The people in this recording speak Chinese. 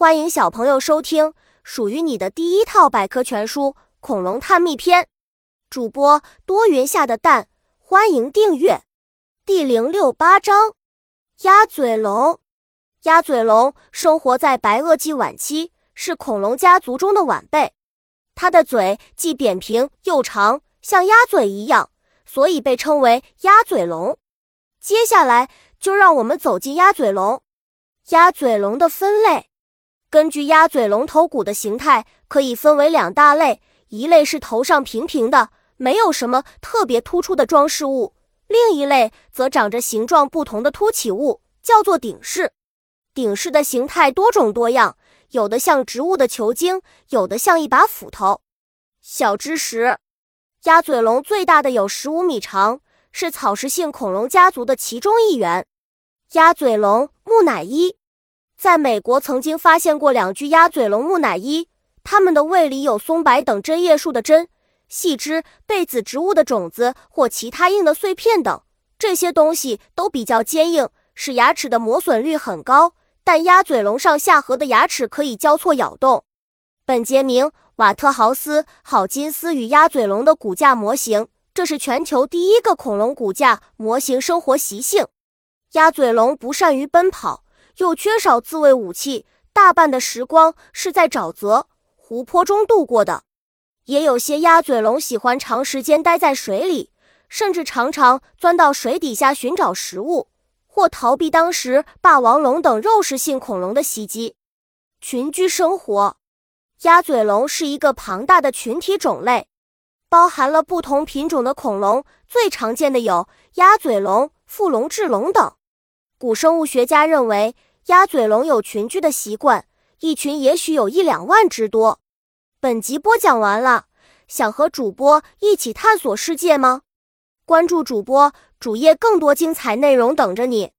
欢迎小朋友收听属于你的第一套百科全书《恐龙探秘篇》，主播多云下的蛋，欢迎订阅。第零六八章：鸭嘴龙。鸭嘴龙生活在白垩纪晚期，是恐龙家族中的晚辈。它的嘴既扁平又长，像鸭嘴一样，所以被称为鸭嘴龙。接下来就让我们走进鸭嘴龙。鸭嘴龙的分类。根据鸭嘴龙头骨的形态，可以分为两大类：一类是头上平平的，没有什么特别突出的装饰物；另一类则长着形状不同的凸起物，叫做顶饰。顶饰的形态多种多样，有的像植物的球茎，有的像一把斧头。小知识：鸭嘴龙最大的有十五米长，是草食性恐龙家族的其中一员。鸭嘴龙木乃伊。在美国曾经发现过两具鸭嘴龙木乃伊，它们的胃里有松柏等针叶树的针、细枝、被子植物的种子或其他硬的碎片等，这些东西都比较坚硬，使牙齿的磨损率很高。但鸭嘴龙上下颌的牙齿可以交错咬动。本杰明·瓦特豪斯·郝金斯与鸭嘴龙的骨架模型，这是全球第一个恐龙骨架模型。生活习性：鸭嘴龙不善于奔跑。又缺少自卫武器，大半的时光是在沼泽、湖泊中度过的。也有些鸭嘴龙喜欢长时间待在水里，甚至常常钻到水底下寻找食物，或逃避当时霸王龙等肉食性恐龙的袭击。群居生活，鸭嘴龙是一个庞大的群体种类，包含了不同品种的恐龙。最常见的有鸭嘴龙、腹龙、智龙等。古生物学家认为。鸭嘴龙有群居的习惯，一群也许有一两万之多。本集播讲完了，想和主播一起探索世界吗？关注主播主页，更多精彩内容等着你。